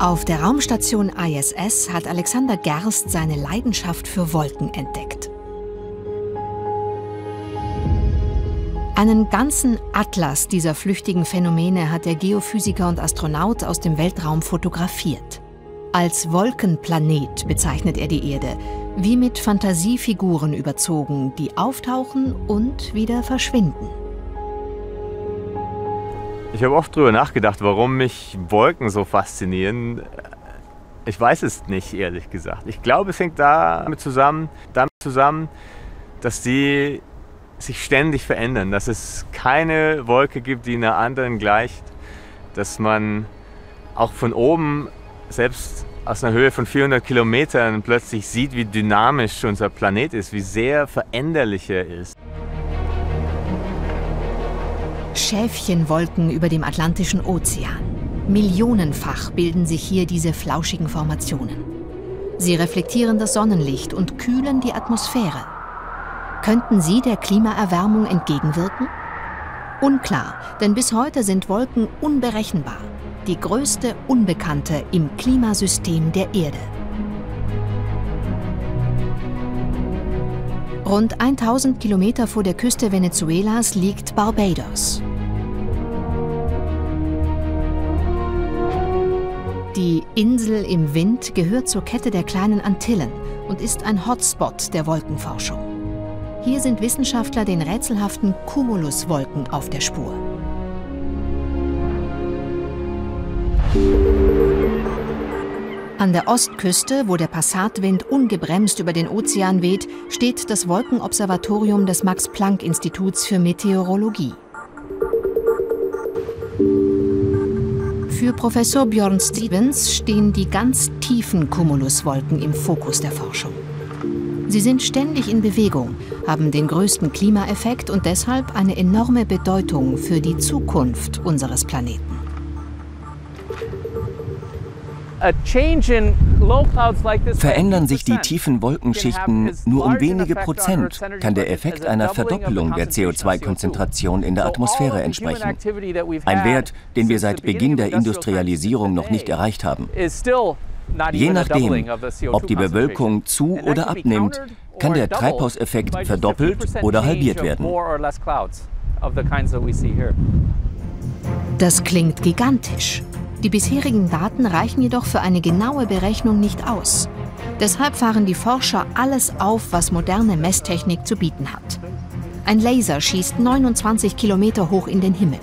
Auf der Raumstation ISS hat Alexander Gerst seine Leidenschaft für Wolken entdeckt. Einen ganzen Atlas dieser flüchtigen Phänomene hat der Geophysiker und Astronaut aus dem Weltraum fotografiert. Als Wolkenplanet bezeichnet er die Erde, wie mit Fantasiefiguren überzogen, die auftauchen und wieder verschwinden. Ich habe oft darüber nachgedacht, warum mich Wolken so faszinieren. Ich weiß es nicht, ehrlich gesagt. Ich glaube, es hängt damit zusammen, damit zusammen, dass sie sich ständig verändern, dass es keine Wolke gibt, die einer anderen gleicht, dass man auch von oben, selbst aus einer Höhe von 400 Kilometern, plötzlich sieht, wie dynamisch unser Planet ist, wie sehr veränderlich er ist. Schäfchenwolken über dem Atlantischen Ozean. Millionenfach bilden sich hier diese flauschigen Formationen. Sie reflektieren das Sonnenlicht und kühlen die Atmosphäre. Könnten sie der Klimaerwärmung entgegenwirken? Unklar, denn bis heute sind Wolken unberechenbar. Die größte Unbekannte im Klimasystem der Erde. Rund 1000 Kilometer vor der Küste Venezuelas liegt Barbados. Die Insel im Wind gehört zur Kette der kleinen Antillen und ist ein Hotspot der Wolkenforschung. Hier sind Wissenschaftler den rätselhaften Cumuluswolken auf der Spur. An der Ostküste, wo der Passatwind ungebremst über den Ozean weht, steht das Wolkenobservatorium des Max-Planck-Instituts für Meteorologie. Für Professor Björn Stevens stehen die ganz tiefen Cumuluswolken im Fokus der Forschung. Sie sind ständig in Bewegung, haben den größten Klimaeffekt und deshalb eine enorme Bedeutung für die Zukunft unseres Planeten. Verändern sich die tiefen Wolkenschichten nur um wenige Prozent, kann der Effekt einer Verdoppelung der CO2-Konzentration in der Atmosphäre entsprechen. Ein Wert, den wir seit Beginn der Industrialisierung noch nicht erreicht haben. Je nachdem, ob die Bewölkung zu oder abnimmt, kann der Treibhauseffekt verdoppelt oder halbiert werden. Das klingt gigantisch. Die bisherigen Daten reichen jedoch für eine genaue Berechnung nicht aus. Deshalb fahren die Forscher alles auf, was moderne Messtechnik zu bieten hat. Ein Laser schießt 29 Kilometer hoch in den Himmel,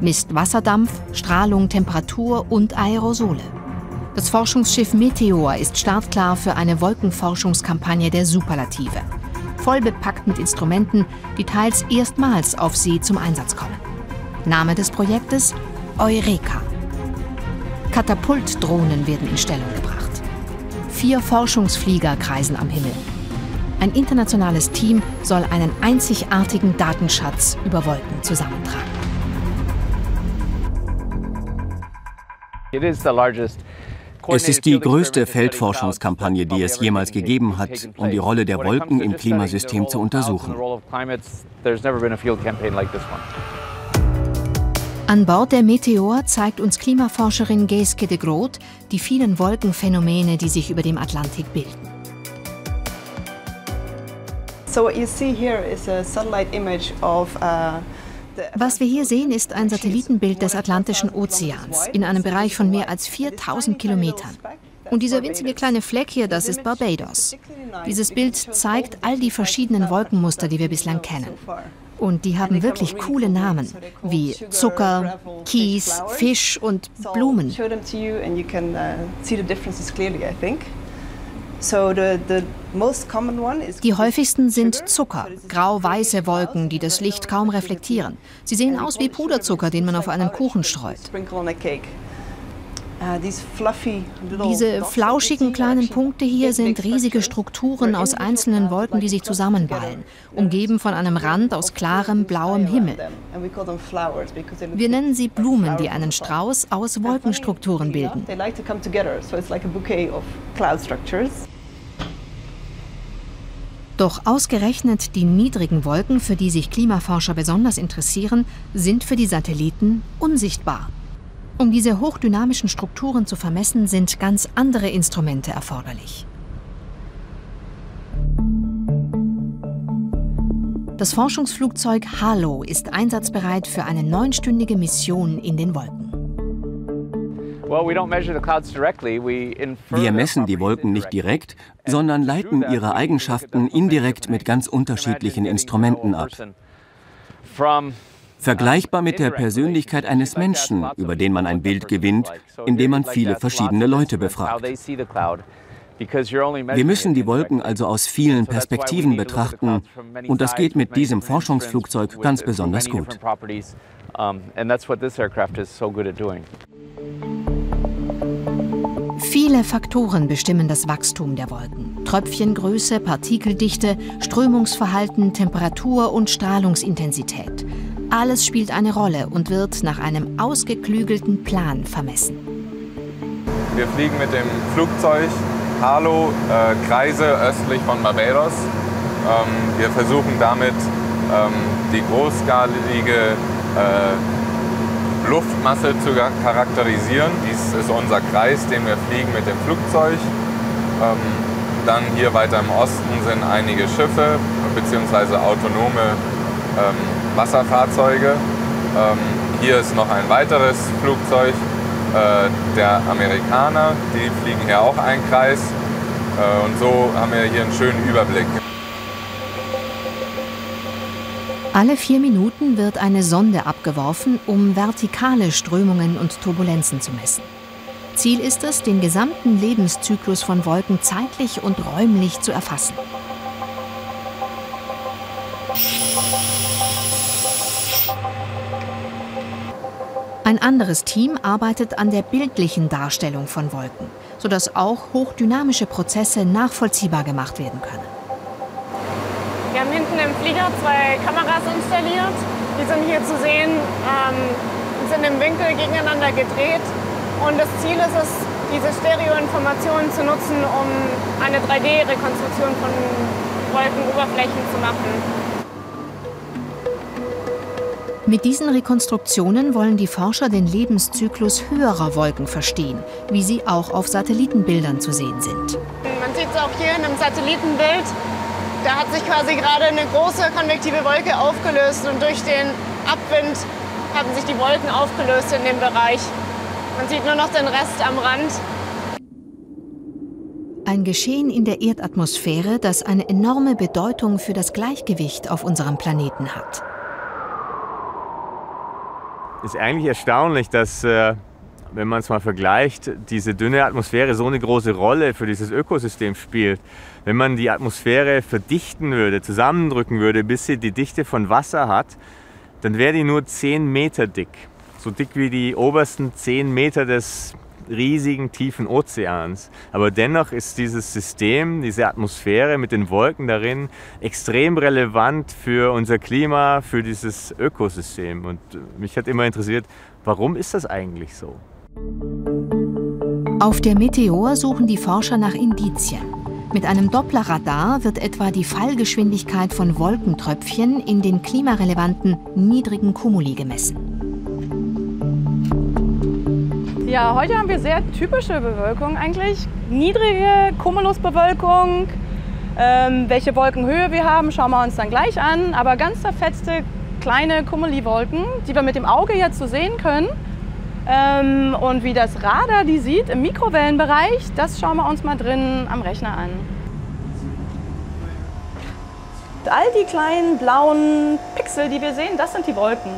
misst Wasserdampf, Strahlung, Temperatur und Aerosole. Das Forschungsschiff Meteor ist startklar für eine Wolkenforschungskampagne der Superlative. Voll bepackt mit Instrumenten, die teils erstmals auf See zum Einsatz kommen. Name des Projektes Eureka. Katapultdrohnen werden in Stellung gebracht. Vier Forschungsflieger kreisen am Himmel. Ein internationales Team soll einen einzigartigen Datenschatz über Wolken zusammentragen. Es ist die größte Feldforschungskampagne, die es jemals gegeben hat, um die Rolle der Wolken im Klimasystem zu untersuchen. An Bord der Meteor zeigt uns Klimaforscherin Geeske de Groot die vielen Wolkenphänomene, die sich über dem Atlantik bilden. Was wir hier sehen, ist ein Satellitenbild des Atlantischen Ozeans in einem Bereich von mehr als 4000 Kilometern. Und dieser winzige kleine Fleck hier, das ist Barbados. Dieses Bild zeigt all die verschiedenen Wolkenmuster, die wir bislang kennen. Und die haben wirklich coole Namen, wie Zucker, Kies, Fisch und Blumen. Die häufigsten sind Zucker, grau-weiße Wolken, die das Licht kaum reflektieren. Sie sehen aus wie Puderzucker, den man auf einen Kuchen streut. Uh, Diese flauschigen kleinen Punkte hier sind riesige Strukturen aus einzelnen Wolken, die sich zusammenballen, umgeben von einem Rand aus klarem blauem Himmel. Wir nennen sie Blumen, die einen Strauß aus Wolkenstrukturen bilden. Doch ausgerechnet die niedrigen Wolken, für die sich Klimaforscher besonders interessieren, sind für die Satelliten unsichtbar. Um diese hochdynamischen Strukturen zu vermessen, sind ganz andere Instrumente erforderlich. Das Forschungsflugzeug Halo ist einsatzbereit für eine neunstündige Mission in den Wolken. Wir messen die Wolken nicht direkt, sondern leiten ihre Eigenschaften indirekt mit ganz unterschiedlichen Instrumenten ab. Vergleichbar mit der Persönlichkeit eines Menschen, über den man ein Bild gewinnt, indem man viele verschiedene Leute befragt. Wir müssen die Wolken also aus vielen Perspektiven betrachten und das geht mit diesem Forschungsflugzeug ganz besonders gut. Viele Faktoren bestimmen das Wachstum der Wolken. Tröpfchengröße, Partikeldichte, Strömungsverhalten, Temperatur und Strahlungsintensität. Alles spielt eine Rolle und wird nach einem ausgeklügelten Plan vermessen. Wir fliegen mit dem Flugzeug Halo äh, Kreise östlich von Barbados. Ähm, wir versuchen damit ähm, die großskalige äh, Luftmasse zu charakterisieren. Dies ist unser Kreis, den wir fliegen mit dem Flugzeug. Ähm, dann hier weiter im Osten sind einige Schiffe bzw. autonome ähm, Wasserfahrzeuge. Ähm, hier ist noch ein weiteres Flugzeug, äh, der Amerikaner, die fliegen hier auch einen Kreis. Äh, und so haben wir hier einen schönen Überblick. Alle vier Minuten wird eine Sonde abgeworfen, um vertikale Strömungen und Turbulenzen zu messen. Ziel ist es, den gesamten Lebenszyklus von Wolken zeitlich und räumlich zu erfassen. Ein anderes Team arbeitet an der bildlichen Darstellung von Wolken, sodass auch hochdynamische Prozesse nachvollziehbar gemacht werden können. Wir haben hinten im Flieger zwei Kameras installiert. Die sind hier zu sehen, ähm, sind im Winkel gegeneinander gedreht. Und das Ziel ist es, diese Stereoinformationen zu nutzen, um eine 3D-Rekonstruktion von Wolkenoberflächen zu machen. Mit diesen Rekonstruktionen wollen die Forscher den Lebenszyklus höherer Wolken verstehen, wie sie auch auf Satellitenbildern zu sehen sind. Man sieht es auch hier in einem Satellitenbild. Da hat sich quasi gerade eine große konvektive Wolke aufgelöst und durch den Abwind haben sich die Wolken aufgelöst in dem Bereich. Man sieht nur noch den Rest am Rand. Ein Geschehen in der Erdatmosphäre, das eine enorme Bedeutung für das Gleichgewicht auf unserem Planeten hat ist eigentlich erstaunlich, dass, äh, wenn man es mal vergleicht, diese dünne Atmosphäre so eine große Rolle für dieses Ökosystem spielt. Wenn man die Atmosphäre verdichten würde, zusammendrücken würde, bis sie die Dichte von Wasser hat, dann wäre die nur 10 Meter dick. So dick wie die obersten 10 Meter des riesigen, tiefen Ozeans. Aber dennoch ist dieses System, diese Atmosphäre mit den Wolken darin extrem relevant für unser Klima, für dieses Ökosystem. Und mich hat immer interessiert, warum ist das eigentlich so? Auf der Meteor suchen die Forscher nach Indizien. Mit einem Dopplerradar wird etwa die Fallgeschwindigkeit von Wolkentröpfchen in den klimarelevanten niedrigen Kumuli gemessen. Ja, heute haben wir sehr typische Bewölkung eigentlich. Niedrige Cumulusbewölkung. Ähm, welche Wolkenhöhe wir haben, schauen wir uns dann gleich an. Aber ganz zerfetzte kleine Kumuliwolken, die wir mit dem Auge jetzt so sehen können. Ähm, und wie das Radar die sieht im Mikrowellenbereich, das schauen wir uns mal drin am Rechner an. All die kleinen blauen Pixel, die wir sehen, das sind die Wolken.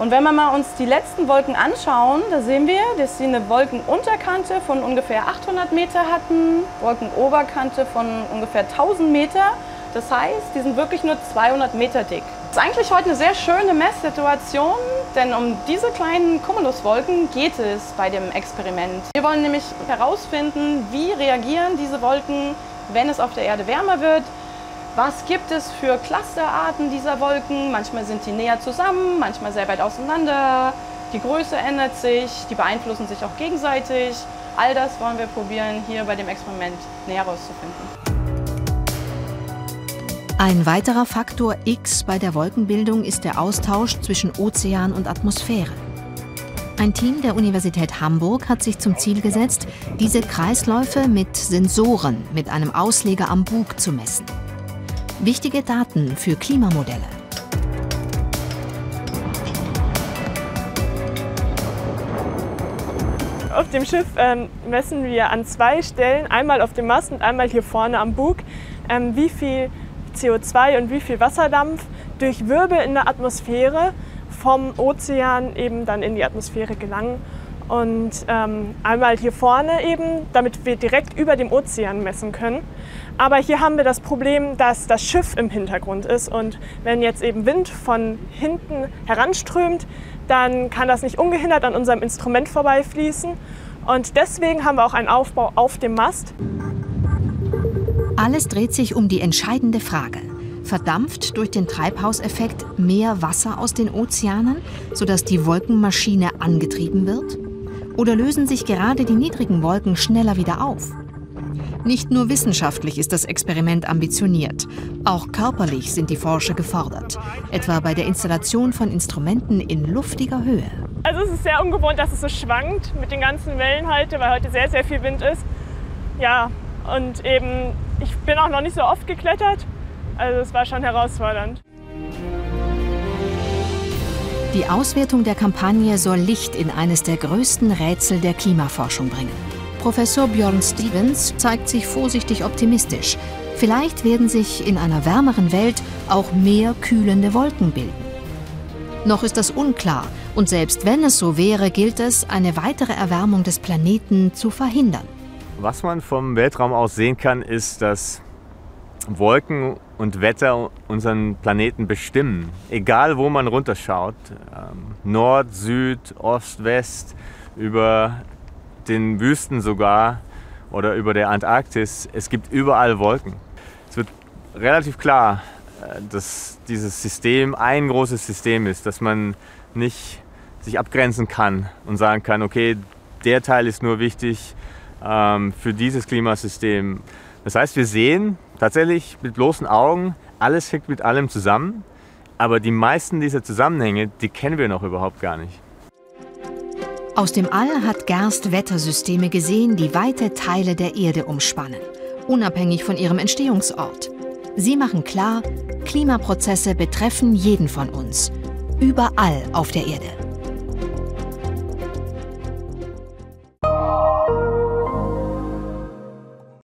Und wenn wir mal uns die letzten Wolken anschauen, da sehen wir, dass sie eine Wolkenunterkante von ungefähr 800 Meter hatten, Wolkenoberkante von ungefähr 1000 Meter. Das heißt, die sind wirklich nur 200 Meter dick. Das ist eigentlich heute eine sehr schöne Messsituation, denn um diese kleinen Cumuluswolken geht es bei dem Experiment. Wir wollen nämlich herausfinden, wie reagieren diese Wolken, wenn es auf der Erde wärmer wird, was gibt es für Clusterarten dieser Wolken? Manchmal sind die näher zusammen, manchmal sehr weit auseinander. Die Größe ändert sich, die beeinflussen sich auch gegenseitig. All das wollen wir probieren, hier bei dem Experiment näher herauszufinden. Ein weiterer Faktor X bei der Wolkenbildung ist der Austausch zwischen Ozean und Atmosphäre. Ein Team der Universität Hamburg hat sich zum Ziel gesetzt, diese Kreisläufe mit Sensoren mit einem Ausleger am Bug zu messen. Wichtige Daten für Klimamodelle. Auf dem Schiff ähm, messen wir an zwei Stellen, einmal auf dem Mast und einmal hier vorne am Bug, ähm, wie viel CO2 und wie viel Wasserdampf durch Wirbel in der Atmosphäre vom Ozean eben dann in die Atmosphäre gelangen. Und ähm, einmal hier vorne eben, damit wir direkt über dem Ozean messen können. Aber hier haben wir das Problem, dass das Schiff im Hintergrund ist. Und wenn jetzt eben Wind von hinten heranströmt, dann kann das nicht ungehindert an unserem Instrument vorbeifließen. Und deswegen haben wir auch einen Aufbau auf dem Mast. Alles dreht sich um die entscheidende Frage. Verdampft durch den Treibhauseffekt mehr Wasser aus den Ozeanen, sodass die Wolkenmaschine angetrieben wird? Oder lösen sich gerade die niedrigen Wolken schneller wieder auf? Nicht nur wissenschaftlich ist das Experiment ambitioniert, auch körperlich sind die Forscher gefordert, etwa bei der Installation von Instrumenten in luftiger Höhe. Also es ist sehr ungewohnt, dass es so schwankt mit den ganzen Wellen heute, weil heute sehr, sehr viel Wind ist. Ja, und eben, ich bin auch noch nicht so oft geklettert, also es war schon herausfordernd. Die Auswertung der Kampagne soll Licht in eines der größten Rätsel der Klimaforschung bringen. Professor Björn Stevens zeigt sich vorsichtig optimistisch. Vielleicht werden sich in einer wärmeren Welt auch mehr kühlende Wolken bilden. Noch ist das unklar und selbst wenn es so wäre, gilt es, eine weitere Erwärmung des Planeten zu verhindern. Was man vom Weltraum aus sehen kann, ist, dass Wolken und Wetter unseren Planeten bestimmen. Egal wo man runterschaut, ähm, Nord, Süd, Ost, West, über den Wüsten sogar oder über der Antarktis, es gibt überall Wolken. Es wird relativ klar, äh, dass dieses System ein großes System ist, dass man nicht sich abgrenzen kann und sagen kann, okay, der Teil ist nur wichtig ähm, für dieses Klimasystem. Das heißt, wir sehen tatsächlich mit bloßen Augen, alles hängt mit allem zusammen, aber die meisten dieser Zusammenhänge, die kennen wir noch überhaupt gar nicht. Aus dem All hat Gerst Wettersysteme gesehen, die weite Teile der Erde umspannen, unabhängig von ihrem Entstehungsort. Sie machen klar, Klimaprozesse betreffen jeden von uns, überall auf der Erde.